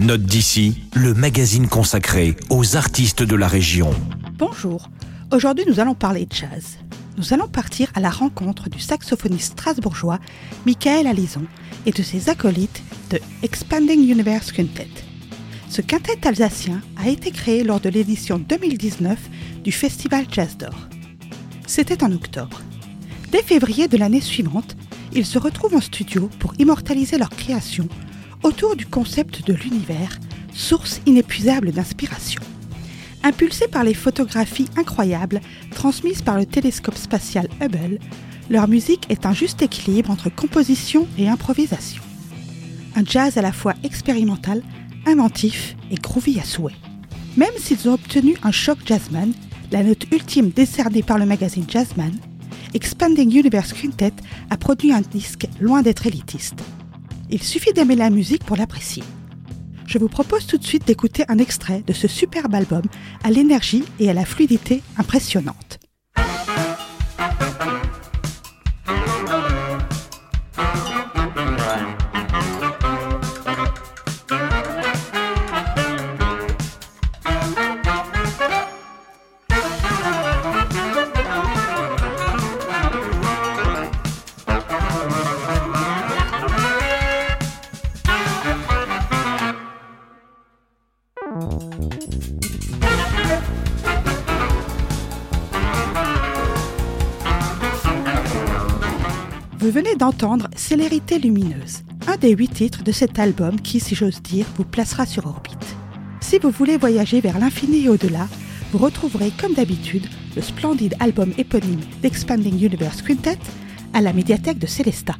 Note d'ici, le magazine consacré aux artistes de la région. Bonjour, aujourd'hui nous allons parler jazz. Nous allons partir à la rencontre du saxophoniste strasbourgeois Michael Alison et de ses acolytes de Expanding Universe Quintet. Ce quintet alsacien a été créé lors de l'édition 2019 du Festival Jazz d'Or. C'était en octobre. Dès février de l'année suivante, ils se retrouvent en studio pour immortaliser leur création autour du concept de l'univers, source inépuisable d'inspiration. Impulsés par les photographies incroyables transmises par le télescope spatial Hubble, leur musique est un juste équilibre entre composition et improvisation. Un jazz à la fois expérimental, inventif et groovy à souhait. Même s'ils ont obtenu un choc jazzman, la note ultime décernée par le magazine Jazzman, Expanding Universe Quintet a produit un disque loin d'être élitiste. Il suffit d'aimer la musique pour l'apprécier. Je vous propose tout de suite d'écouter un extrait de ce superbe album à l'énergie et à la fluidité impressionnante. Vous venez d'entendre Célérité lumineuse, un des huit titres de cet album qui, si j'ose dire, vous placera sur orbite. Si vous voulez voyager vers l'infini et au-delà, vous retrouverez comme d'habitude le splendide album éponyme d'Expanding Universe Quintet à la médiathèque de Célestat.